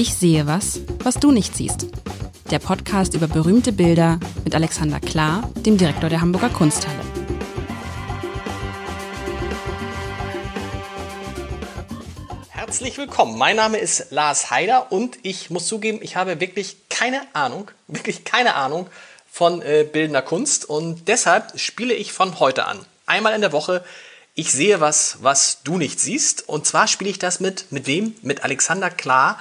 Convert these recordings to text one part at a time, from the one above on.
Ich sehe was, was du nicht siehst. Der Podcast über berühmte Bilder mit Alexander Klar, dem Direktor der Hamburger Kunsthalle. Herzlich willkommen. Mein Name ist Lars Heider und ich muss zugeben, ich habe wirklich keine Ahnung, wirklich keine Ahnung von äh, bildender Kunst und deshalb spiele ich von heute an. Einmal in der Woche ich sehe was, was du nicht siehst. Und zwar spiele ich das mit, mit wem? Mit Alexander Klar,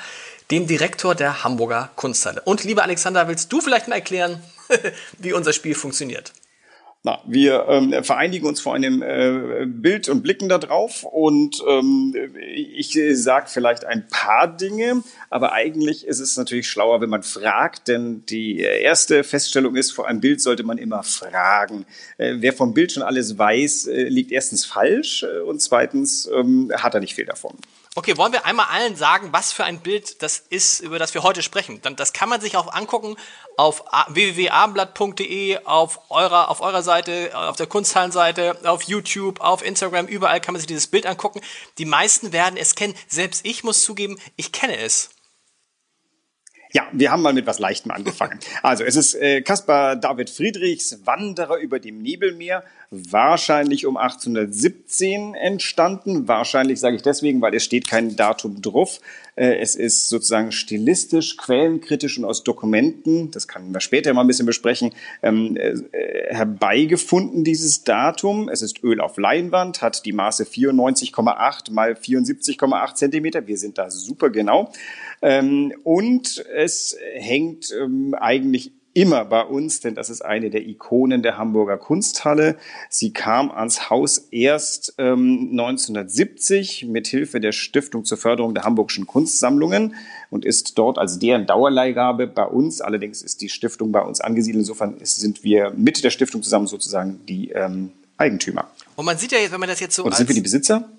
dem Direktor der Hamburger Kunsthalle. Und lieber Alexander, willst du vielleicht mal erklären, wie unser Spiel funktioniert? Na, wir ähm, vereinigen uns vor einem äh, Bild und blicken da drauf und ähm, ich äh, sage vielleicht ein paar Dinge, aber eigentlich ist es natürlich schlauer, wenn man fragt, denn die erste Feststellung ist, vor einem Bild sollte man immer fragen. Äh, wer vom Bild schon alles weiß, äh, liegt erstens falsch äh, und zweitens ähm, hat er nicht viel davon. Okay, wollen wir einmal allen sagen, was für ein Bild das ist, über das wir heute sprechen? Dann, das kann man sich auch angucken auf www.abendblatt.de, auf eurer, auf eurer Seite, auf der Kunsthallenseite, auf YouTube, auf Instagram, überall kann man sich dieses Bild angucken. Die meisten werden es kennen. Selbst ich muss zugeben, ich kenne es. Ja, wir haben mal mit was Leichtem angefangen. Also es ist äh, Caspar David Friedrichs Wanderer über dem Nebelmeer, wahrscheinlich um 1817 entstanden. Wahrscheinlich sage ich deswegen, weil es steht kein Datum drauf. Äh, es ist sozusagen stilistisch, quellenkritisch und aus Dokumenten, das können wir später mal ein bisschen besprechen, ähm, äh, herbeigefunden, dieses Datum. Es ist Öl auf Leinwand, hat die Maße 94,8 mal 74,8 Zentimeter. Wir sind da super genau. Ähm, und es hängt ähm, eigentlich immer bei uns, denn das ist eine der Ikonen der Hamburger Kunsthalle. Sie kam ans Haus erst ähm, 1970 mit Hilfe der Stiftung zur Förderung der Hamburgischen Kunstsammlungen und ist dort als deren Dauerleihgabe bei uns. Allerdings ist die Stiftung bei uns angesiedelt. Insofern sind wir mit der Stiftung zusammen sozusagen die ähm, Eigentümer. Und man sieht ja jetzt, wenn man das jetzt so. Und sind wir die Besitzer?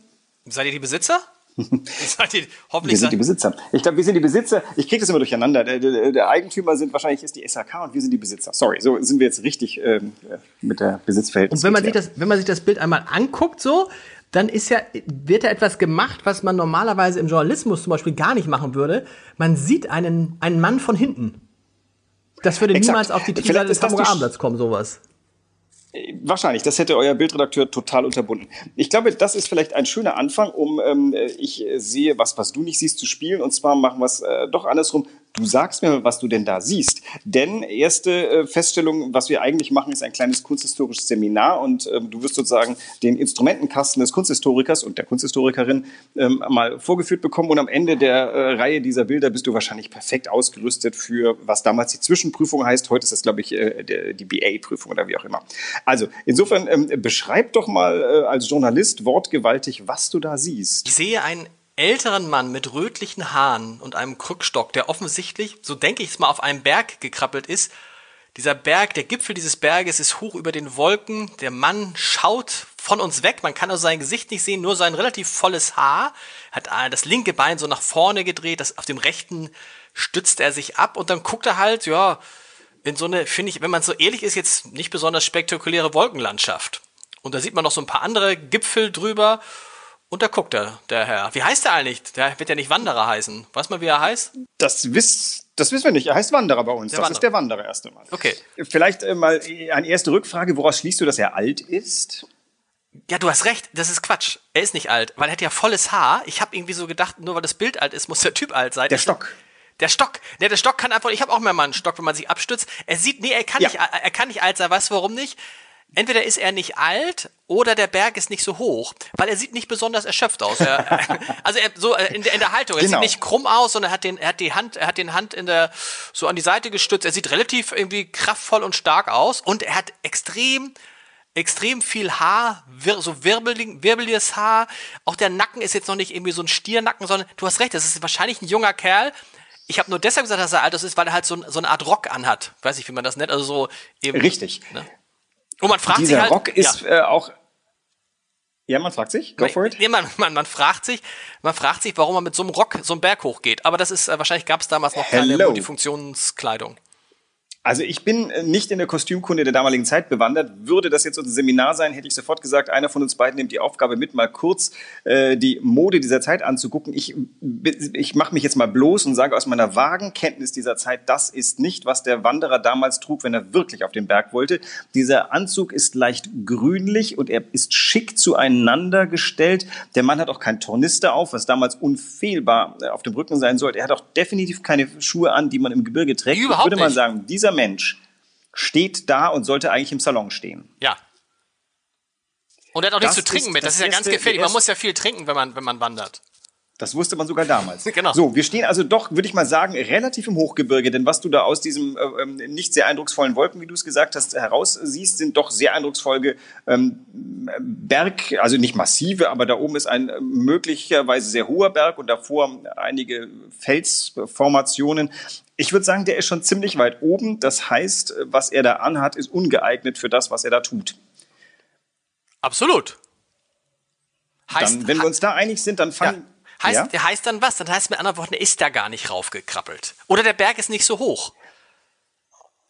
Seid ihr die Besitzer? Seid ihr, hoffentlich wir sind die Besitzer. Ich glaube, wir sind die Besitzer. Ich kriege das immer durcheinander. Der, der, der, Eigentümer sind wahrscheinlich ist die SAK und wir sind die Besitzer. Sorry, so sind wir jetzt richtig ähm, mit der Besitzverhältnis. Und wenn man sich das, wenn man sich das Bild einmal anguckt, so, dann ist ja, wird da etwas gemacht, was man normalerweise im Journalismus zum Beispiel gar nicht machen würde. Man sieht einen, einen Mann von hinten. Das würde Exakt. niemals auf die Titelseite des Hamburger Abendblatts kommen, sowas. Wahrscheinlich, das hätte euer Bildredakteur total unterbunden. Ich glaube, das ist vielleicht ein schöner Anfang, um ähm, ich sehe, was, was du nicht siehst, zu spielen. Und zwar machen wir es äh, doch andersrum. Du sagst mir, was du denn da siehst. Denn erste äh, Feststellung, was wir eigentlich machen, ist ein kleines kunsthistorisches Seminar und ähm, du wirst sozusagen den Instrumentenkasten des Kunsthistorikers und der Kunsthistorikerin ähm, mal vorgeführt bekommen und am Ende der äh, Reihe dieser Bilder bist du wahrscheinlich perfekt ausgerüstet für, was damals die Zwischenprüfung heißt. Heute ist das, glaube ich, äh, die BA-Prüfung oder wie auch immer. Also insofern ähm, beschreib doch mal äh, als Journalist wortgewaltig, was du da siehst. Ich sehe ein älteren Mann mit rötlichen Haaren und einem Krückstock, der offensichtlich, so denke ich es mal, auf einem Berg gekrabbelt ist. Dieser Berg, der Gipfel dieses Berges ist hoch über den Wolken. Der Mann schaut von uns weg. Man kann also sein Gesicht nicht sehen, nur sein relativ volles Haar. Hat äh, das linke Bein so nach vorne gedreht, das auf dem rechten stützt er sich ab und dann guckt er halt, ja, in so eine, finde ich, wenn man so ehrlich ist, jetzt nicht besonders spektakuläre Wolkenlandschaft. Und da sieht man noch so ein paar andere Gipfel drüber und da guckt er, der Herr. Wie heißt er eigentlich? Der wird ja nicht Wanderer heißen. Weiß man, wie er heißt? Das wisst das wissen wir nicht. Er heißt Wanderer bei uns. Der das Wanderer. ist der Wanderer erst einmal. Okay. Vielleicht äh, mal eine erste Rückfrage. Woraus schließt du, dass er alt ist? Ja, du hast recht. Das ist Quatsch. Er ist nicht alt, weil er hat ja volles Haar. Ich habe irgendwie so gedacht, nur weil das Bild alt ist, muss der Typ alt sein. Der Stock. Der Stock. Der, der Stock kann einfach. Ich habe auch mehr mal einen Stock, wenn man sich abstützt. Er sieht, nee, er kann ja. nicht. Er kann nicht alt sein. Weißt du, warum nicht? Entweder ist er nicht alt oder der Berg ist nicht so hoch, weil er sieht nicht besonders erschöpft aus. Er, also er, so äh, in der, in der Haltung, er genau. sieht nicht krumm aus, sondern er hat den, er hat die Hand, er hat den Hand in der so an die Seite gestützt. Er sieht relativ irgendwie kraftvoll und stark aus und er hat extrem extrem viel Haar, wir, so wirbelig, wirbeliges Haar. Auch der Nacken ist jetzt noch nicht irgendwie so ein Stiernacken, sondern du hast recht, das ist wahrscheinlich ein junger Kerl. Ich habe nur deshalb gesagt, dass er alt ist, weil er halt so, so eine Art Rock anhat. Weiß ich, wie man das nennt. Also so eben. Richtig. Ne? Und man fragt Dieser sich halt, Rock ist ja. äh, auch ja, man fragt sich. Go for it. Nee, man, man, man, fragt sich, man fragt sich, warum man mit so einem Rock so einen Berg hochgeht. Aber das ist, äh, wahrscheinlich gab es damals noch Hello. keine Multifunktionskleidung. Also ich bin äh, nicht in der Kostümkunde der damaligen Zeit bewandert. Würde das jetzt unser Seminar sein, hätte ich sofort gesagt, einer von uns beiden nimmt die Aufgabe mit, mal kurz äh, die Mode dieser Zeit anzugucken. Ich, ich mache mich jetzt mal bloß und sage aus meiner vagen Kenntnis dieser Zeit, das ist nicht, was der Wanderer damals trug, wenn er wirklich auf den Berg wollte. Dieser Anzug ist leicht grünlich und er ist schick zueinander gestellt. Der Mann hat auch kein Tornister auf, was damals unfehlbar äh, auf dem Rücken sein sollte. Er hat auch definitiv keine Schuhe an, die man im Gebirge trägt. Überhaupt ich würde nicht. sagen, dieser Mensch steht da und sollte eigentlich im Salon stehen. Ja. Und er hat auch nichts Das zu trinken mit. Das das ist ja ganz erste- gefährlich. der Man muss ja viel trinken, wenn man, wenn man wandert. Das wusste man sogar damals. Genau. So, wir stehen also doch, würde ich mal sagen, relativ im Hochgebirge, denn was du da aus diesem äh, ähm, nicht sehr eindrucksvollen Wolken, wie du es gesagt hast, heraussiehst, sind doch sehr eindrucksvolle ähm, Berg, also nicht massive, aber da oben ist ein äh, möglicherweise sehr hoher Berg und davor einige Felsformationen. Ich würde sagen, der ist schon ziemlich weit oben. Das heißt, was er da anhat, ist ungeeignet für das, was er da tut. Absolut. Heißt, Dann, wenn wir uns da einig sind, dann fangen. Heißt, Ja? der heißt dann was? Dann heißt mit anderen Worten, er ist da gar nicht raufgekrabbelt. Oder der Berg ist nicht so hoch.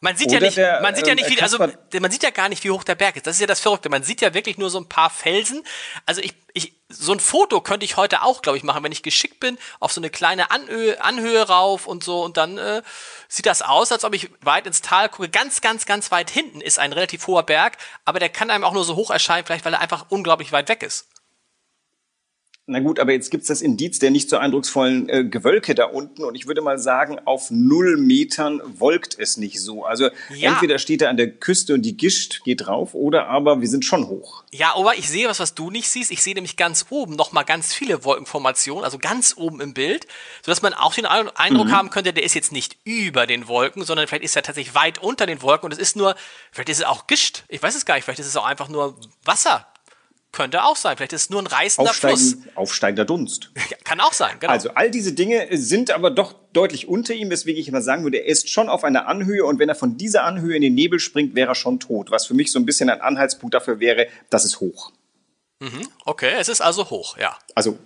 Man sieht ja Oder nicht, der, man sieht ja ähm, nicht, wie, also man sieht ja gar nicht, wie hoch der Berg ist. Das ist ja das Verrückte. Man sieht ja wirklich nur so ein paar Felsen. Also ich, ich, so ein Foto könnte ich heute auch, glaube ich, machen, wenn ich geschickt bin, auf so eine kleine Anhöhe, Anhöhe rauf und so. Und dann äh, sieht das aus, als ob ich weit ins Tal gucke. Ganz, ganz, ganz weit hinten ist ein relativ hoher Berg, aber der kann einem auch nur so hoch erscheinen, vielleicht weil er einfach unglaublich weit weg ist. Na gut, aber jetzt gibt's das Indiz der nicht so eindrucksvollen äh, Gewölke da unten und ich würde mal sagen, auf null Metern wolkt es nicht so. Also Ja. entweder steht er an der Küste und die Gischt geht drauf oder aber wir sind schon hoch. Ja, aber ich sehe was, was du nicht siehst. Ich sehe nämlich ganz oben nochmal ganz viele Wolkenformationen, also ganz oben im Bild, sodass man auch den Ein- Eindruck haben könnte, der ist jetzt nicht über den Wolken, sondern vielleicht ist er tatsächlich weit unter den Wolken und es ist nur, vielleicht ist es auch Gischt. Ich weiß es gar nicht, vielleicht ist es auch einfach nur Wasser. Könnte auch sein. Vielleicht ist es nur ein reißender Fluss. Aufsteigen, aufsteigender Dunst. Ja, kann auch sein, genau. Also all diese Dinge sind aber doch deutlich unter ihm, weswegen ich immer sagen würde, er ist schon auf einer Anhöhe und wenn er von dieser Anhöhe in den Nebel springt, wäre er schon tot. Was für mich so ein bisschen ein Anhaltspunkt dafür wäre, das ist hoch. okay, es ist also hoch, ja. Also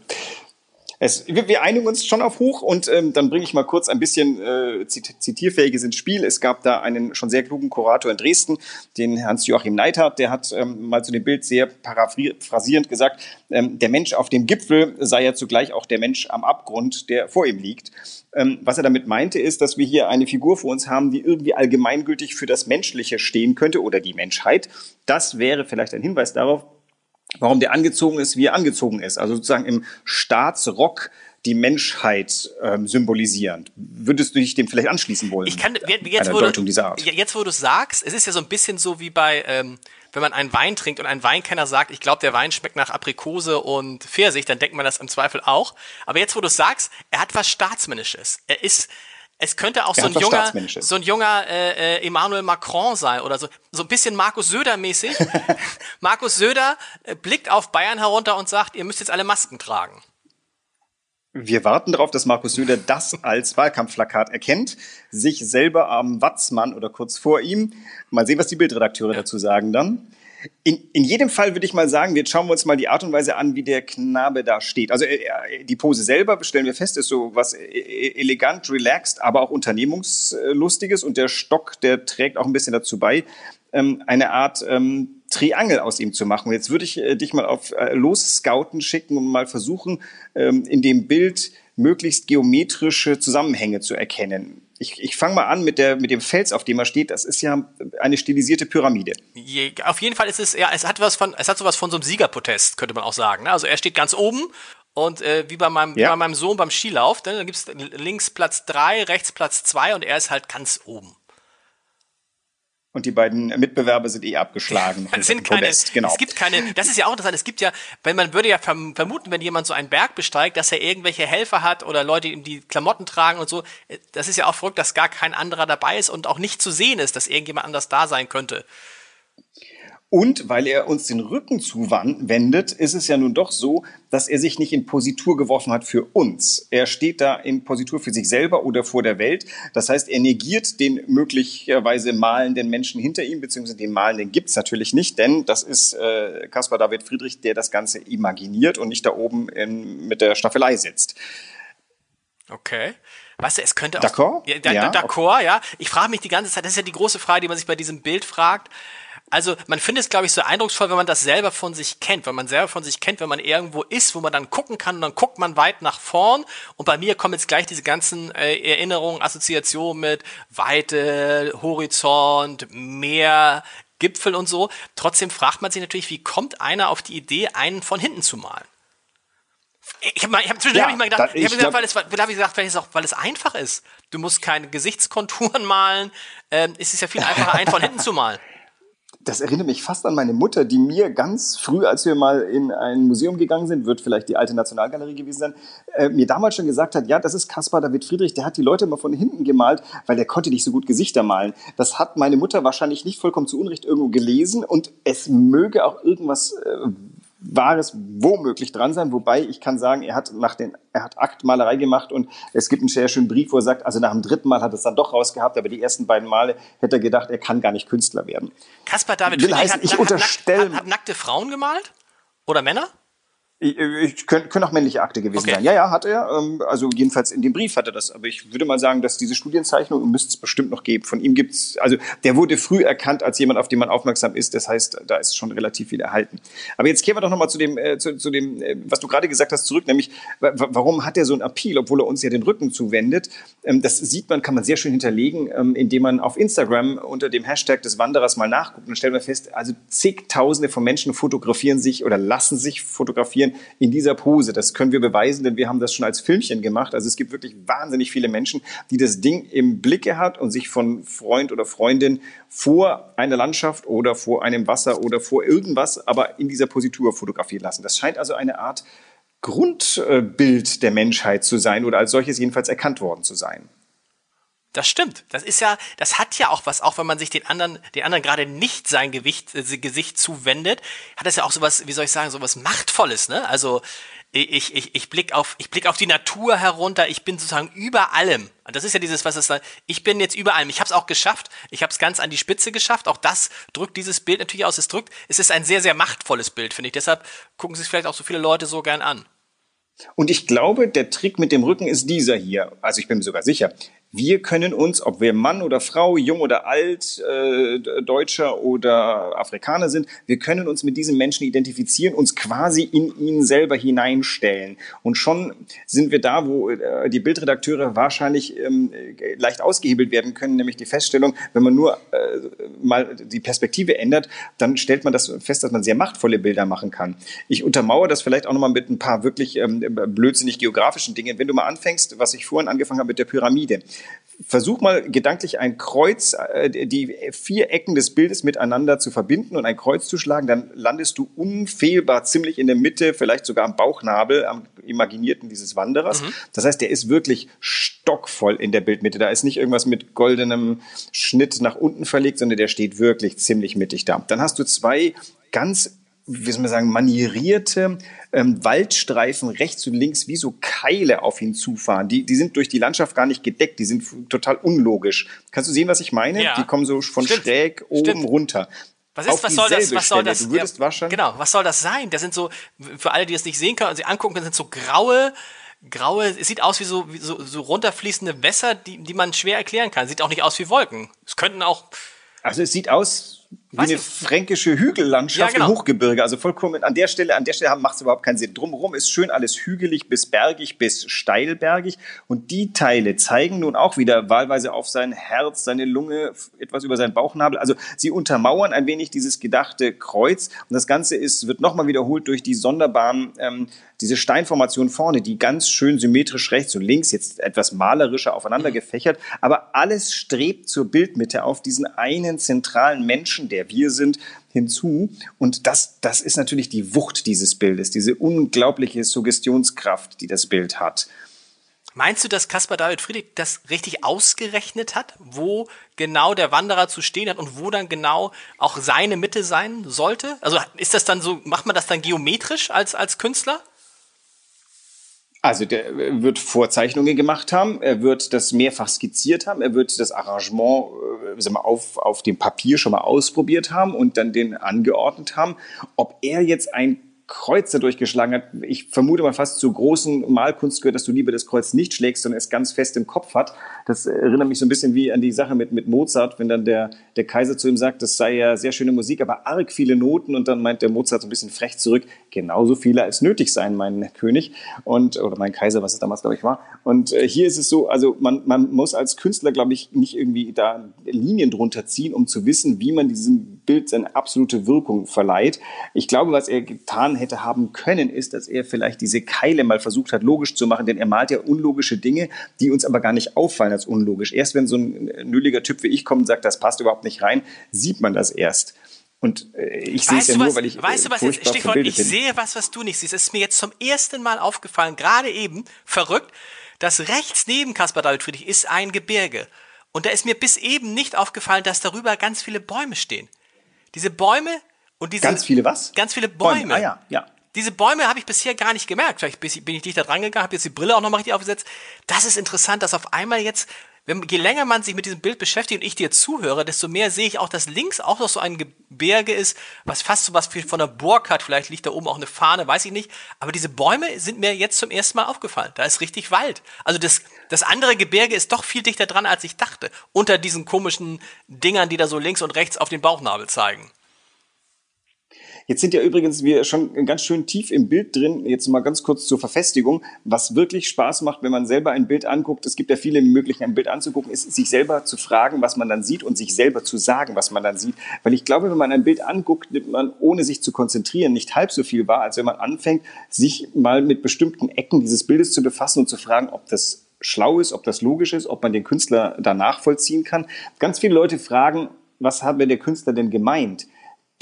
es, wir, wir einigen uns schon auf hoch und ähm, dann bringe ich mal kurz ein bisschen äh, zit zitierfähiges ins Spiel. Es gab da einen schon sehr klugen Kurator in Dresden, den Hans-Joachim Neithardt, der hat ähm, mal zu dem Bild sehr paraphrasierend gesagt, ähm, der Mensch auf dem Gipfel sei ja zugleich auch der Mensch am Abgrund, der vor ihm liegt. Ähm, was er damit meinte, ist, dass wir hier eine Figur vor uns haben, die irgendwie allgemeingültig für das Menschliche stehen könnte oder die Menschheit. Das wäre vielleicht ein Hinweis darauf, warum der angezogen ist, wie er angezogen ist. Also sozusagen im Staatsrock die Menschheit ähm, symbolisierend. Würdest du dich dem vielleicht anschließen wollen? Ich kann jetzt, wo du, jetzt, wo du sagst, es ist ja so ein bisschen so wie bei, ähm, wenn man einen Wein trinkt und ein Weinkenner sagt, ich glaube, der Wein schmeckt nach Aprikose und Pfirsich, dann denkt man das im Zweifel auch. Aber jetzt, wo du sagst, er hat was Staatsmännisches. Er ist, es könnte auch so ein junger, so ein junger äh, äh, Emmanuel Macron sein oder so, so ein bisschen Markus Söder mäßig. Markus Söder äh, blickt auf Bayern herunter und sagt, ihr müsst jetzt alle Masken tragen. Wir warten darauf, dass Markus Söder das als Wahlkampfplakat erkennt, sich selber am Watzmann oder kurz vor ihm. Mal sehen, was die Bildredakteure dazu sagen dann. In, in jedem Fall würde ich mal sagen, jetzt schauen wir uns mal die Art und Weise an, wie der Knabe da steht. Also äh, die Pose selber, stellen wir fest, ist so was äh, elegant, relaxed, aber auch unternehmungslustiges und der Stock, der trägt auch ein bisschen dazu bei, ähm, eine Art ähm, Triangel aus ihm zu machen. Und jetzt würde ich äh, dich mal auf äh, Losscouten schicken und mal versuchen, ähm, in dem Bild möglichst geometrische Zusammenhänge zu erkennen. Ich, ich fange mal an mit, der, mit dem Fels, auf dem er steht. Das ist ja eine stilisierte Pyramide. Je, auf jeden Fall ist es, ja, es hat was von, es hat sowas von so einem Siegerprotest, könnte man auch sagen. Ne? Also er steht ganz oben und äh, wie bei meinem, wie Ja. bei meinem Sohn beim Skilauf, ne? da gibt's links Platz drei, rechts Platz zwei und er ist halt ganz oben. Und die beiden Mitbewerber sind eh abgeschlagen. Es sind keine, Podest, genau. es gibt keine, das ist ja auch interessant, es gibt ja, wenn man würde ja verm- vermuten, wenn jemand so einen Berg besteigt, dass er irgendwelche Helfer hat oder Leute, die ihm die Klamotten tragen und so. Das ist ja auch verrückt, dass gar kein anderer dabei ist und auch nicht zu sehen ist, dass irgendjemand anders da sein könnte. Und weil er uns den Rücken zuwendet, ist es ja nun doch so, dass er sich nicht in Positur geworfen hat für uns. Er steht da in Positur für sich selber oder vor der Welt. Das heißt, er negiert den möglicherweise malenden Menschen hinter ihm, beziehungsweise den malenden gibt's natürlich nicht, denn das ist äh, Caspar David Friedrich, der das Ganze imaginiert und nicht da oben in, mit der Staffelei sitzt. Okay. Weißt du, es könnte auch. D'accord? Ja, ja, D'accord, ja. Ich frage mich die ganze Zeit, das ist ja die große Frage, die man sich bei diesem Bild fragt. Also man findet es, glaube ich, so eindrucksvoll, wenn man das selber von sich kennt. Wenn man selber von sich kennt, wenn man irgendwo ist, wo man dann gucken kann und dann guckt man weit nach vorn. Und bei mir kommen jetzt gleich diese ganzen äh, Erinnerungen, Assoziationen mit Weite, Horizont, Meer, Gipfel und so. Trotzdem fragt man sich natürlich, wie kommt einer auf die Idee, einen von hinten zu malen? Ich habe hab zwischendurch ja, hab ich mal gedacht, ich, ich gesagt, weil es, hab ich gesagt, weil es, auch, weil es einfach ist. Du musst keine Gesichtskonturen malen. Ähm, es ist ja viel einfacher, einen von hinten zu malen das erinnert mich fast an meine Mutter, die mir ganz früh, als wir mal in ein Museum gegangen sind, wird vielleicht die alte Nationalgalerie gewesen sein, äh, mir damals schon gesagt hat, ja, das ist Caspar David Friedrich, der hat die Leute immer von hinten gemalt, weil der konnte nicht so gut Gesichter malen. Das hat meine Mutter wahrscheinlich nicht vollkommen zu Unrecht irgendwo gelesen und es möge auch irgendwas äh, Wahres womöglich dran sein, wobei ich kann sagen, er hat nach den, er hat Aktmalerei gemacht und es gibt einen sehr schönen Brief, wo er sagt, also nach dem dritten Mal hat er es dann doch rausgehabt, aber die ersten beiden Male hätte er gedacht, er kann gar nicht Künstler werden. Kaspar David Friedrich heißen, hat, ich hat, hat, hat nackte Frauen gemalt? Oder Männer? Ich, ich, können, können auch männliche Akte gewesen okay. sein. Ja, ja, hat er. Ähm, also jedenfalls in dem Brief hat er das. Aber ich würde mal sagen, dass diese Studienzeichnung müsste es bestimmt noch geben. Von ihm gibt's, also der wurde früh erkannt als jemand, auf den man aufmerksam ist. Das heißt, da ist schon relativ viel erhalten. Aber jetzt kehren wir doch nochmal zu dem, äh, zu, zu dem, äh, was du gerade gesagt hast, zurück. Nämlich, warum hat er so einen Appeal, obwohl er uns ja den Rücken zuwendet? Ähm, das sieht man, kann man sehr schön hinterlegen, ähm, indem man auf Instagram unter dem Hashtag des Wanderers mal nachguckt. Und stellt man fest, also zigtausende von Menschen fotografieren sich oder lassen sich fotografieren in dieser Pose. Das können wir beweisen, denn wir haben das schon als Filmchen gemacht. Also es gibt wirklich wahnsinnig viele Menschen, die das Ding im Blicke hat und sich von Freund oder Freundin vor einer Landschaft oder vor einem Wasser oder vor irgendwas, aber in dieser Positur fotografieren lassen. Das scheint also eine Art Grundbild der Menschheit zu sein oder als solches jedenfalls erkannt worden zu sein. Das stimmt. Das ist ja, das hat ja auch was, auch wenn man sich den anderen, den anderen gerade nicht sein Gewicht, äh, Gesicht zuwendet, hat das ja auch sowas, wie soll ich sagen, sowas Machtvolles, ne? Also, ich, ich, ich blick auf, ich blick auf die Natur herunter, ich bin sozusagen über allem. Und das ist ja dieses, was es da, ich bin jetzt über allem. Ich habe es auch geschafft, ich habe es ganz an die Spitze geschafft. Auch das drückt dieses Bild natürlich aus. Es drückt, es ist ein sehr, sehr machtvolles Bild, finde ich. Deshalb gucken sich vielleicht auch so viele Leute so gern an. Und ich glaube, der Trick mit dem Rücken ist dieser hier. Also ich bin mir sogar sicher. Wir können uns, ob wir Mann oder Frau, jung oder alt, äh, Deutscher oder Afrikaner sind, wir können uns mit diesem Menschen identifizieren, uns quasi in ihn selber hineinstellen. Und schon sind wir da, wo äh, die Bildredakteure wahrscheinlich ähm, leicht ausgehebelt werden können, nämlich die Feststellung, wenn man nur äh, mal die Perspektive ändert, dann stellt man das fest, dass man sehr machtvolle Bilder machen kann. Ich untermauere das vielleicht auch nochmal mit ein paar wirklich ähm, blödsinnig geografischen Dingen. Wenn du mal anfängst, was ich vorhin angefangen habe mit der Pyramide. Versuch mal gedanklich ein Kreuz, äh, die vier Ecken des Bildes miteinander zu verbinden und ein Kreuz zu schlagen, dann landest du unfehlbar ziemlich in der Mitte, vielleicht sogar am Bauchnabel, am imaginierten dieses Wanderers. Mhm. Das heißt, der ist wirklich stockvoll in der Bildmitte. Da ist nicht irgendwas mit goldenem Schnitt nach unten verlegt, sondern der steht wirklich ziemlich mittig da. Dann hast du zwei ganz wie soll man sagen, manierierte ähm, Waldstreifen rechts und links wie so Keile auf ihn zufahren. Die, die sind durch die Landschaft gar nicht gedeckt, die sind total unlogisch. Kannst du sehen, was ich meine? Ja. Die kommen so von Stimmt. schräg oben Stimmt. runter. Was ist, was soll das, was soll das, ja, genau, was soll das sein? Das sind so, für alle, die es nicht sehen können und sie angucken, das sind so graue, graue, es sieht aus wie so, wie so, so runterfließende Wässer, die, die man schwer erklären kann. Sieht auch nicht aus wie Wolken. Es könnten auch, also es sieht aus wie eine fränkische Hügellandschaft ja, genau. im Hochgebirge. Also vollkommen an der Stelle, an der Stelle macht es überhaupt keinen Sinn. Drumherum ist schön alles hügelig bis bergig bis steilbergig. Und die Teile zeigen nun auch wieder wahlweise auf sein Herz, seine Lunge, etwas über seinen Bauchnabel. Also sie untermauern ein wenig dieses gedachte Kreuz. Und das Ganze ist, wird nochmal wiederholt durch die sonderbaren, ähm, diese Steinformation vorne, die ganz schön symmetrisch rechts und links, jetzt etwas malerischer aufeinander mhm. gefächert. Aber alles strebt zur Bildmitte auf diesen einen zentralen Menschen Menschen, der wir sind, hinzu. Und das, das ist natürlich die Wucht dieses Bildes, diese unglaubliche Suggestionskraft, die das Bild hat. Meinst du, dass Caspar David Friedrich das richtig ausgerechnet hat, wo genau der Wanderer zu stehen hat und wo dann genau auch seine Mitte sein sollte? Also ist das dann so, macht man das dann geometrisch als, als Künstler? Also der wird Vorzeichnungen gemacht haben, er wird das mehrfach skizziert haben, er wird das Arrangement äh, mal, auf, auf dem Papier schon mal ausprobiert haben und dann den angeordnet haben. Ob er jetzt ein Kreuz da durchgeschlagen hat. Ich vermute mal fast zur großen Malkunst gehört, dass du lieber das Kreuz nicht schlägst, sondern es ganz fest im Kopf hat. Das erinnert mich so ein bisschen wie an die Sache mit, mit Mozart, wenn dann der, der Kaiser zu ihm sagt, das sei ja sehr schöne Musik, aber arg viele Noten und dann meint der Mozart so ein bisschen frech zurück, genauso viele als nötig sein, mein König und oder mein Kaiser, was es damals glaube ich war. Und äh, hier ist es so, also man, man muss als Künstler glaube ich nicht irgendwie da Linien drunter ziehen, um zu wissen, wie man diesem Bild seine absolute Wirkung verleiht. Ich glaube, was er getan hätte haben können, ist, dass er vielleicht diese Keile mal versucht hat, logisch zu machen, denn er malt ja unlogische Dinge, die uns aber gar nicht auffallen als unlogisch. Erst wenn so ein nülliger Typ wie ich kommt und sagt, das passt überhaupt nicht rein, sieht man das erst. Und äh, ich sehe es ja nur, was, weil ich. Weißt du, was jetzt, Stichwort, ich bin. sehe was, was du nicht siehst. Es ist mir jetzt zum ersten Mal aufgefallen, gerade eben, verrückt, dass rechts neben Caspar David Friedrich ist ein Gebirge. Und da ist mir bis eben nicht aufgefallen, dass darüber ganz viele Bäume stehen. Diese Bäume und diese. Ganz viele was? Ganz viele Bäume. Bäume. Ah ja, ja. Diese Bäume habe ich bisher gar nicht gemerkt. Vielleicht bin ich dichter dran gegangen, habe jetzt die Brille auch nochmal richtig aufgesetzt. Das ist interessant, dass auf einmal jetzt, wenn, je länger man sich mit diesem Bild beschäftigt und ich dir zuhöre, desto mehr sehe ich auch, dass links auch noch so ein Gebirge ist, was fast so was von der Burg hat. Vielleicht liegt da oben auch eine Fahne, weiß ich nicht. Aber diese Bäume sind mir jetzt zum ersten Mal aufgefallen. Da ist richtig Wald. Also das, das andere Gebirge ist doch viel dichter dran, als ich dachte. Unter diesen komischen Dingern, die da so links und rechts auf den Bauchnabel zeigen. Jetzt sind ja übrigens wir schon ganz schön tief im Bild drin. Jetzt mal ganz kurz zur Verfestigung. Was wirklich Spaß macht, wenn man selber ein Bild anguckt, es gibt ja viele Möglichkeiten, ein Bild anzugucken, ist sich selber zu fragen, was man dann sieht und sich selber zu sagen, was man dann sieht. Weil ich glaube, wenn man ein Bild anguckt, nimmt man, ohne sich zu konzentrieren, nicht halb so viel wahr, als wenn man anfängt, sich mal mit bestimmten Ecken dieses Bildes zu befassen und zu fragen, ob das schlau ist, ob das logisch ist, ob man den Künstler da nachvollziehen kann. Ganz viele Leute fragen, was hat der Künstler denn gemeint?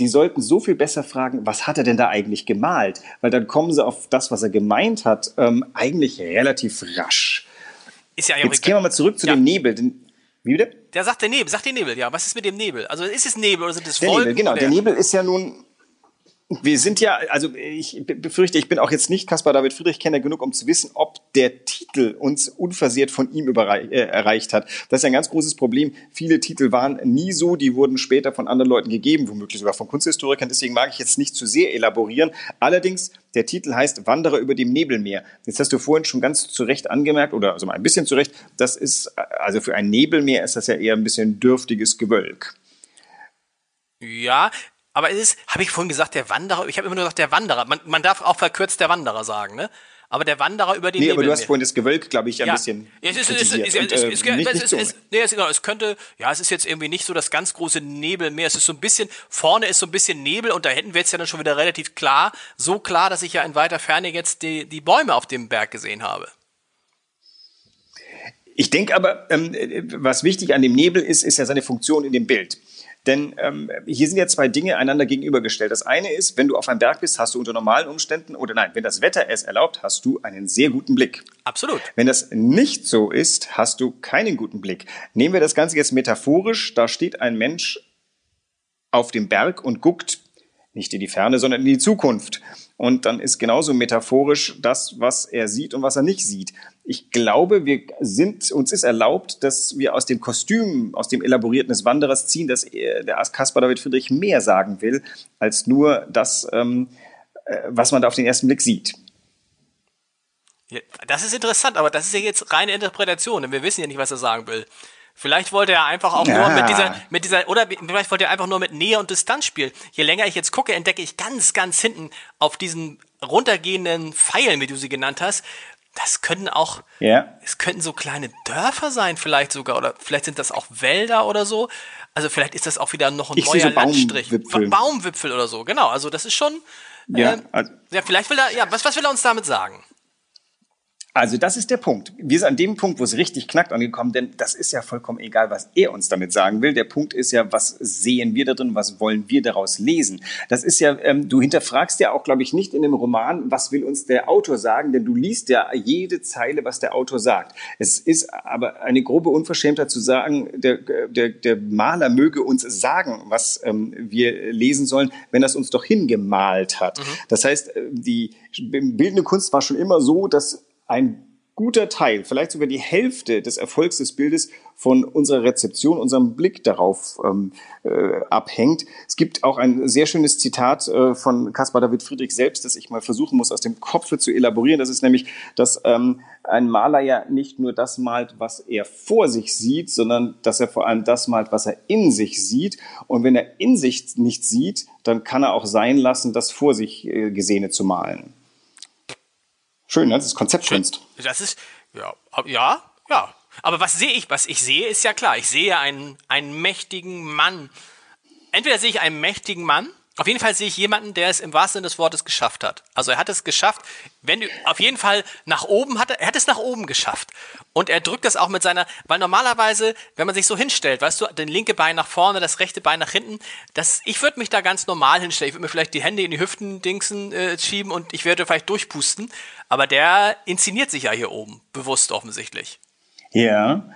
Die sollten so viel besser fragen, was hat er denn da eigentlich gemalt? Weil dann kommen sie auf das, was er gemeint hat, ähm, eigentlich relativ rasch. Ist ja Jetzt gehen wir mal zurück zu ja. dem Nebel. Den, wie bitte? Der sagt der Nebel, sagt der Nebel, ja. Was ist mit dem Nebel? Also ist es Nebel oder sind es der Wolken? Nebel, genau. Der Nebel ist ja nun wir sind ja, also ich befürchte, ich bin auch jetzt nicht Caspar David Friedrich Kenner genug, um zu wissen, ob der Titel uns unversehrt von ihm äh, erreicht hat. Das ist ein ganz großes Problem. Viele Titel waren nie so, die wurden später von anderen Leuten gegeben, womöglich sogar von Kunsthistorikern. Deswegen mag ich jetzt nicht zu sehr elaborieren. Allerdings, der Titel heißt Wanderer über dem Nebelmeer. Jetzt hast du vorhin schon ganz zu Recht angemerkt, oder also mal ein bisschen zu Recht, das ist, also für ein Nebelmeer ist das ja eher ein bisschen dürftiges Gewölk. Ja, aber es ist, habe ich vorhin gesagt, der Wanderer, ich habe immer nur gesagt, der Wanderer. Man, man darf auch verkürzt der Wanderer sagen, ne? Aber der Wanderer über den Nee, aber du hast vorhin das Gewölk, glaube ich, ein ja. bisschen es ist, es, äh, es, es, es, genau, es könnte, ja, es ist jetzt irgendwie nicht so das ganz große Nebelmeer. Es ist so ein bisschen, vorne ist so ein bisschen Nebel und da hätten wir jetzt ja dann schon wieder relativ klar, so klar, dass ich ja in weiter Ferne jetzt die, die Bäume auf dem Berg gesehen habe. Ich denke aber, ähm, was wichtig an dem Nebel ist, ist ja seine Funktion in dem Bild. Denn ähm, hier sind ja zwei Dinge einander gegenübergestellt. Das eine ist, wenn du auf einem Berg bist, hast du unter normalen Umständen, oder nein, wenn das Wetter es erlaubt, hast du einen sehr guten Blick. Absolut. Wenn das nicht so ist, hast du keinen guten Blick. Nehmen wir das Ganze jetzt metaphorisch. Da steht ein Mensch auf dem Berg und guckt nicht in die Ferne, sondern in die Zukunft. Und dann ist genauso metaphorisch das, was er sieht und was er nicht sieht. Ich glaube, wir sind, uns ist erlaubt, dass wir aus dem Kostüm, aus dem Elaborierten des Wanderers ziehen, dass er, der Caspar David Friedrich mehr sagen will, als nur das, ähm, äh, was man da auf den ersten Blick sieht. Das ist interessant, aber das ist ja jetzt reine Interpretation, denn wir wissen ja nicht, was er sagen will. Vielleicht wollte er einfach auch ja. nur mit dieser, mit dieser, oder vielleicht wollte er einfach nur mit Nähe und Distanz spielen. Je länger ich jetzt gucke, entdecke ich ganz, ganz hinten auf diesen runtergehenden Pfeilen, wie du sie genannt hast, das können auch, ja. es könnten so kleine Dörfer sein, vielleicht sogar, oder vielleicht sind das auch Wälder oder so. Also vielleicht ist das auch wieder noch ein ich neuer so Landstrich. Baumwipfel. Baumwipfel oder so, genau. Also das ist schon, ja, äh, also, ja vielleicht will er, ja, was, was will er uns damit sagen? Also das ist der Punkt. Wir sind an dem Punkt, wo es richtig knackt angekommen, denn das ist ja vollkommen egal, was er uns damit sagen will. Der Punkt ist ja, was sehen wir da drin, was wollen wir daraus lesen? Das ist ja, ähm, du hinterfragst ja auch, glaube ich, nicht in dem Roman, was will uns der Autor sagen, denn du liest ja jede Zeile, was der Autor sagt. Es ist aber eine grobe Unverschämtheit zu sagen, der, der, der Maler möge uns sagen, was ähm, wir lesen sollen, wenn er es uns doch hingemalt hat. Mhm. Das heißt, äh, die bildende Kunst war schon immer so, dass ein guter Teil, vielleicht sogar die Hälfte des Erfolgs des Bildes von unserer Rezeption, unserem Blick darauf ähm, äh, abhängt. Es gibt auch ein sehr schönes Zitat äh, von Caspar David Friedrich selbst, das ich mal versuchen muss, aus dem Kopf zu elaborieren. Das ist nämlich, dass ähm, ein Maler ja nicht nur das malt, was er vor sich sieht, sondern dass er vor allem das malt, was er in sich sieht. Und wenn er in sich nichts sieht, dann kann er auch sein lassen, das vor sich äh, Gesehene zu malen. Schön, ne? Das ist Konzeptkunst. Das ist, ja, ja, ja. Aber was sehe ich? Was ich sehe, ist ja klar. Ich sehe einen, einen mächtigen Mann. Entweder sehe ich einen mächtigen Mann, auf jeden Fall sehe ich jemanden, der es im wahrsten Sinne des Wortes geschafft hat. Also er hat es geschafft, wenn du auf jeden Fall nach oben hat er, er hat es nach oben geschafft. Und er drückt das auch mit seiner, weil normalerweise, wenn man sich so hinstellt, weißt du, den linke Bein nach vorne, das rechte Bein nach hinten, das, ich würde mich da ganz normal hinstellen. Ich würde mir vielleicht die Hände in die Hüften dingsen äh, schieben und ich würde vielleicht durchpusten. Aber der inszeniert sich ja hier oben, bewusst offensichtlich. Ja,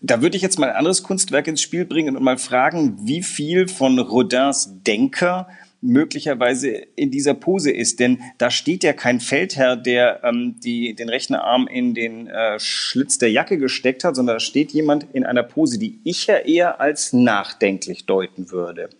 da würde ich jetzt mal ein anderes Kunstwerk ins Spiel bringen und mal fragen, wie viel von Rodins Denker möglicherweise in dieser Pose ist. Denn da steht ja kein Feldherr, der ähm, die, den rechten Arm in den äh, Schlitz der Jacke gesteckt hat, sondern da steht jemand in einer Pose, die ich ja eher als nachdenklich deuten würde.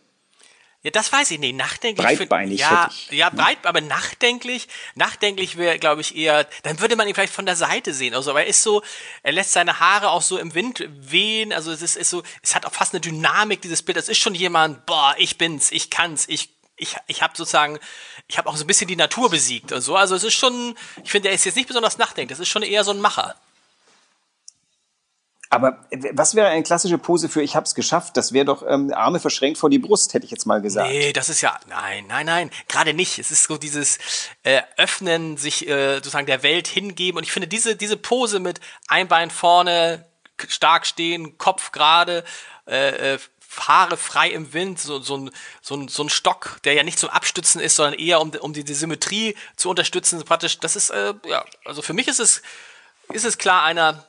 Ja, das weiß ich nicht. Nachdenklich. Breitbeinig. Ja, ja, breit, aber nachdenklich. Nachdenklich wäre, glaube ich, eher, dann würde man ihn vielleicht von der Seite sehen. Also, aber er ist so, er lässt seine Haare auch so im Wind wehen. Also, es ist, ist so, es hat auch fast eine Dynamik, dieses Bild. Das ist schon jemand, boah, ich bin's, ich kann's, ich, ich, ich habe sozusagen, ich habe auch so ein bisschen die Natur besiegt und so. Also, es ist schon, ich finde, er ist jetzt nicht besonders nachdenklich. Das ist schon eher so ein Macher. Aber was wäre eine klassische Pose für ich hab's geschafft? Das wäre doch ähm, Arme verschränkt vor die Brust, hätte ich jetzt mal gesagt. Nee, das ist ja nein, nein, nein, gerade nicht. Es ist so dieses äh, öffnen, sich äh, sozusagen der Welt hingeben und ich finde diese diese Pose mit ein Bein vorne, stark stehen, Kopf gerade, äh, äh, Haare frei im Wind, so, so, ein, so, ein, so ein Stock, der ja nicht zum Abstützen ist, sondern eher um, um die, die Symmetrie zu unterstützen. Praktisch, das ist, äh, ja, also für mich ist es, ist es klar einer,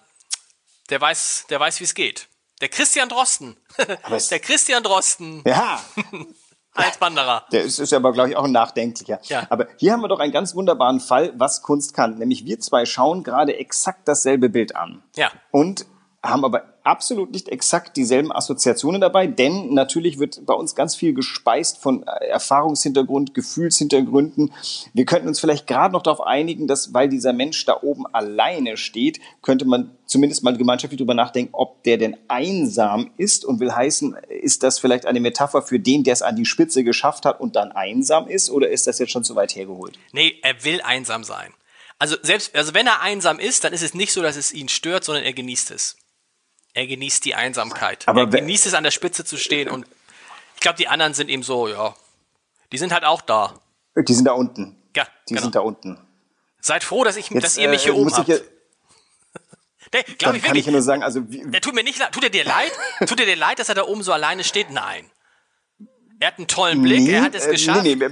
der weiß, der weiß, wie es geht. Der Christian Drosten. der Christian Drosten. Ja. Als Wanderer. Der ist, ist aber, glaube ich, auch ein nachdenklicher. Ja. Aber hier haben wir doch einen ganz wunderbaren Fall, was Kunst kann. Nämlich wir zwei schauen gerade exakt dasselbe Bild an. Ja. Und haben aber absolut nicht exakt dieselben Assoziationen dabei, denn natürlich wird bei uns ganz viel gespeist von äh, Erfahrungshintergrund, Gefühlshintergründen. Wir könnten uns vielleicht gerade noch darauf einigen, dass, weil dieser Mensch da oben alleine steht, könnte man zumindest mal gemeinschaftlich darüber nachdenken, ob der denn einsam ist und will heißen, ist das vielleicht eine Metapher für den, der es an die Spitze geschafft hat und dann einsam ist oder ist das jetzt schon zu weit hergeholt? Nee, er will einsam sein. Also selbst, also wenn er einsam ist, dann ist es nicht so, dass es ihn stört, sondern er genießt es. Er genießt die Einsamkeit. Aber er genießt es, an der Spitze zu stehen und ich glaube, die anderen sind ihm so, ja. Die sind halt auch da. Die sind da unten. Ja, die genau. sind da unten. Seid froh, dass, ich, Jetzt, dass ihr mich hier äh, oben habt. Ja, der, glaub ich kann ich nur sagen, also wie, der tut mir nicht leid. Tut er dir leid? tut er dir leid, dass er da oben so alleine steht? Nein. Er hat einen tollen Blick, nee, er hat es äh, geschafft. Nee, nee,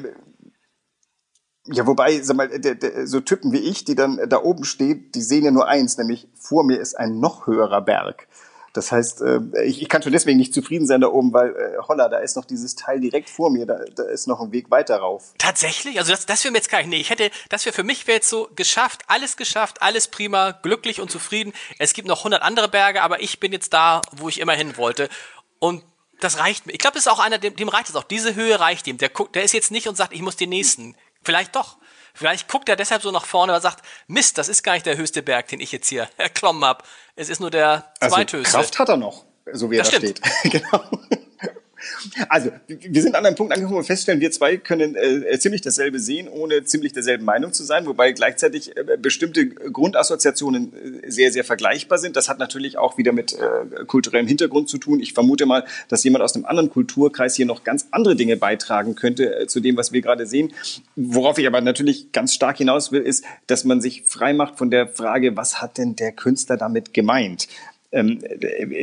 ja, wobei, sag mal, der, der, so Typen wie ich, die dann da oben stehen, die sehen ja nur eins, nämlich vor mir ist ein noch höherer Berg. Das heißt, äh, ich, ich kann schon deswegen nicht zufrieden sein da oben, weil äh, holla, da ist noch dieses Teil direkt vor mir, da, da ist noch ein Weg weiter rauf. Tatsächlich? Also das, das wäre mir jetzt gar nicht. Nee, ich hätte, das wäre für mich wäre jetzt so geschafft, alles geschafft, alles prima, glücklich und zufrieden. Es gibt noch 100 andere Berge, aber ich bin jetzt da, wo ich immer hin wollte. Und das reicht mir. Ich glaube, das ist auch einer, dem, dem reicht es auch. Diese Höhe reicht ihm. Der der ist jetzt nicht und sagt, ich muss den nächsten. Vielleicht doch. Vielleicht guckt er deshalb so nach vorne und sagt, Mist, das ist gar nicht der höchste Berg, den ich jetzt hier erklommen habe. Es ist nur der also zweithöchste. Kraft hat er noch, so wie er das da steht. genau. Also, wir sind an einem Punkt angekommen, wir feststellen, wir zwei können äh, ziemlich dasselbe sehen, ohne ziemlich derselben Meinung zu sein, wobei gleichzeitig äh, bestimmte Grundassoziationen äh, sehr, sehr vergleichbar sind. Das hat natürlich auch wieder mit äh, kulturellem Hintergrund zu tun. Ich vermute mal, dass jemand aus einem anderen Kulturkreis hier noch ganz andere Dinge beitragen könnte äh, zu dem, was wir gerade sehen. Worauf ich aber natürlich ganz stark hinaus will, ist, dass man sich frei macht von der Frage, was hat denn der Künstler damit gemeint? Ähm,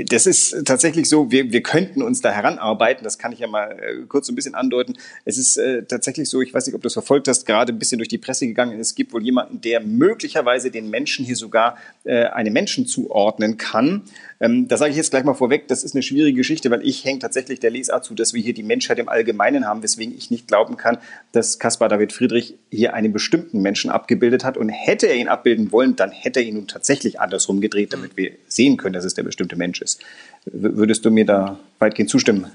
das ist tatsächlich so, wir, wir könnten uns da heranarbeiten, das kann ich ja mal äh, kurz so ein bisschen andeuten. Es ist äh, tatsächlich so, ich weiß nicht, ob du es verfolgt hast, gerade ein bisschen durch die Presse gegangen, es gibt wohl jemanden, der möglicherweise den Menschen hier sogar äh, einem Menschen zuordnen kann. Ähm, da sage ich jetzt gleich mal vorweg, das ist eine schwierige Geschichte, weil ich hänge tatsächlich der Lesart zu, dass wir hier die Menschheit im Allgemeinen haben, weswegen ich nicht glauben kann, dass Caspar David Friedrich hier einen bestimmten Menschen abgebildet hat. Und hätte er ihn abbilden wollen, dann hätte er ihn nun tatsächlich andersrum gedreht, damit wir sehen können, dass es der bestimmte Mensch ist. Würdest du mir da weitgehend zustimmen?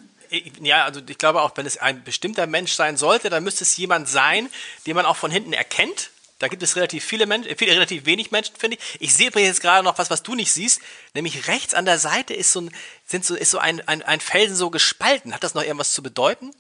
Ja, also ich glaube auch, wenn es ein bestimmter Mensch sein sollte, dann müsste es jemand sein, den man auch von hinten erkennt. Da gibt es relativ viele Menschen, viele, relativ wenig Menschen, finde ich. Ich sehe übrigens jetzt gerade noch was, was du nicht siehst. Nämlich rechts an der Seite ist so ein, sind so, ist so ein, ein, ein Felsen so gespalten. Hat das noch irgendwas zu bedeuten?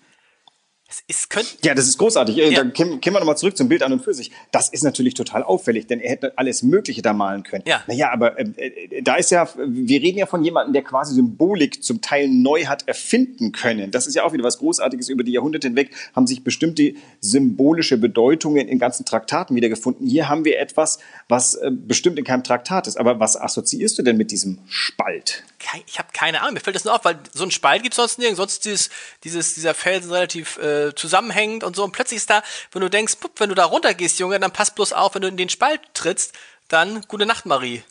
Es ist, könnt ja, das ist großartig. Ja. Dann kommen wir nochmal zurück zum Bild an und für sich. Das ist natürlich total auffällig, denn er hätte alles Mögliche da malen können. Ja. Naja, aber äh, äh, da ist ja, wir reden ja von jemandem, der quasi Symbolik zum Teil neu hat erfinden können. Das ist ja auch wieder was Großartiges. Über die Jahrhunderte hinweg haben sich bestimmte symbolische Bedeutungen in ganzen Traktaten wiedergefunden. Hier haben wir etwas, was äh, bestimmt in keinem Traktat ist. Aber was assoziierst du denn mit diesem Spalt? Ich habe keine Ahnung. Mir fällt das nur auf, weil so ein Spalt gibt es sonst nirgends. Sonst dieses, dieses, dieser Felsen relativ äh, äh, zusammenhängend und so. Und plötzlich ist da, wenn du denkst, pup, wenn du da runtergehst, Junge, dann pass bloß auf, wenn du in den Spalt trittst, dann gute Nacht, Marie.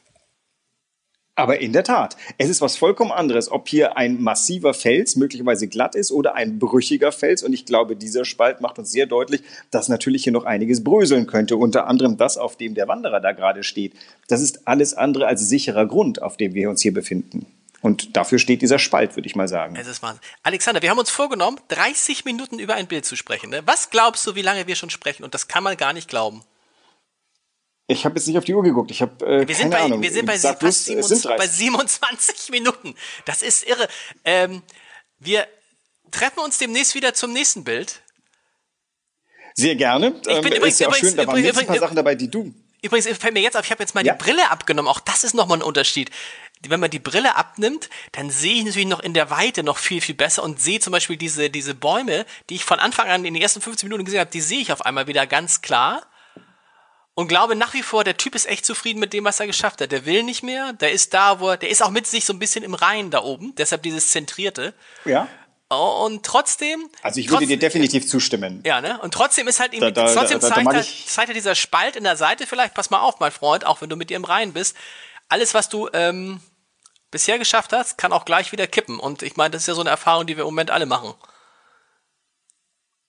Aber in der Tat, es ist was vollkommen anderes, ob hier ein massiver Fels möglicherweise glatt ist oder ein brüchiger Fels. Und ich glaube, dieser Spalt macht uns sehr deutlich, dass natürlich hier noch einiges bröseln könnte. Unter anderem das, auf dem der Wanderer da gerade steht. Das ist alles andere als sicherer Grund, auf dem wir uns hier befinden. Und dafür steht dieser Spalt, würde ich mal sagen. Es ist Wahnsinn. Alexander, wir haben uns vorgenommen, 30 Minuten über ein Bild zu sprechen. Ne? Was glaubst du, wie lange wir schon sprechen? Und das kann man gar nicht glauben. Ich habe jetzt nicht auf die Uhr geguckt. Ich habe äh, wir sind keine bei, Ahnung. Wir sind bei, Sag fast 27, bei 27 Minuten. Das ist irre. Ähm, wir treffen uns demnächst wieder zum nächsten Bild. Sehr gerne. Ich bin ähm, übrigens, ist ja auch übrigens, schön, da waren übrigens, ein paar Sachen dabei, die du Übrigens fällt mir jetzt auf, ich habe jetzt mal ja. die Brille abgenommen. Auch das ist nochmal ein Unterschied wenn man die Brille abnimmt, dann sehe ich natürlich noch in der Weite noch viel, viel besser und sehe zum Beispiel diese, diese Bäume, die ich von Anfang an in den ersten 15 Minuten gesehen habe, die sehe ich auf einmal wieder ganz klar. Und glaube nach wie vor, der Typ ist echt zufrieden mit dem, was er geschafft hat. Der will nicht mehr, der ist da, wo er, der ist auch mit sich so ein bisschen im Reinen da oben, deshalb dieses Zentrierte. Ja. Und trotzdem. Also ich würde trotzdem, dir definitiv zustimmen. Ja, ne? Und trotzdem ist halt irgendwie, da, da, trotzdem da, zeigt, halt, zeigt halt dieser Spalt in der Seite vielleicht, pass mal auf, mein Freund, auch wenn du mit dir im Reinen bist. Alles, was du ähm, bisher geschafft hast, kann auch gleich wieder kippen. Und ich meine, das ist ja so eine Erfahrung, die wir im Moment alle machen.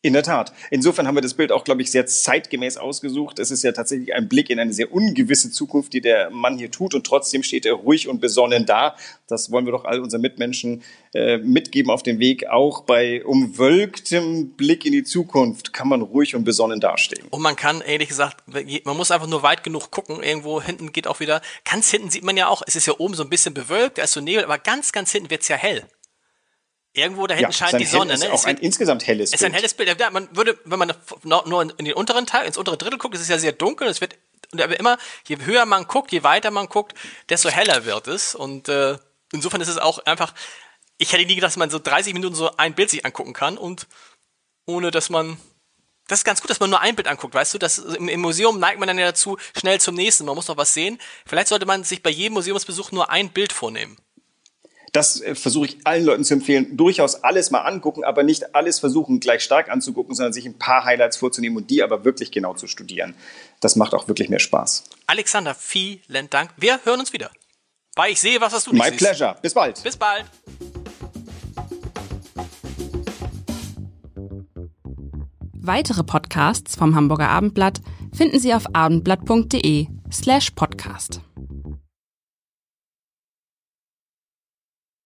In der Tat. Insofern haben wir das Bild auch, glaube ich, sehr zeitgemäß ausgesucht. Es ist ja tatsächlich ein Blick in eine sehr ungewisse Zukunft, die der Mann hier tut. Und trotzdem steht er ruhig und besonnen da. Das wollen wir doch all unseren Mitmenschen äh, mitgeben auf den Weg. Auch bei umwölktem Blick in die Zukunft kann man ruhig und besonnen dastehen. Und man kann, ehrlich gesagt, man muss einfach nur weit genug gucken. Irgendwo hinten geht auch wieder, ganz hinten sieht man ja auch, es ist ja oben so ein bisschen bewölkt, da ist so Nebel, aber ganz, ganz hinten wird's ja hell. Irgendwo da hinten ja, scheint die Sonne. Ist ne? auch ein wird, insgesamt helles Bild. ist ein helles Bild. Ja, man würde, wenn man nur in den unteren Teil, ins untere Drittel guckt, ist es ja sehr dunkel. Es wird und aber immer, je höher man guckt, je weiter man guckt, desto heller wird es. Und äh, insofern ist es auch einfach. Ich hätte nie gedacht, dass man so 30 Minuten so ein Bild sich angucken kann und ohne dass man das ist ganz gut, dass man nur ein Bild anguckt, weißt du? Das, im, im, Museum neigt man dann ja dazu, schnell zum nächsten. Man muss noch was sehen. Vielleicht sollte man sich bei jedem Museumsbesuch nur ein Bild vornehmen. Das äh, versuche ich allen Leuten zu empfehlen. Durchaus alles mal angucken, aber nicht alles versuchen gleich stark anzugucken, sondern sich ein paar Highlights vorzunehmen und die aber wirklich genau zu studieren. Das macht auch wirklich mehr Spaß. Alexander, vielen Dank. Wir hören uns wieder. Weil ich sehe was, was du nicht My siehst. pleasure. Bis bald. Bis bald. Weitere Podcasts vom Hamburger Abendblatt finden Sie auf abendblatt.de slash podcast.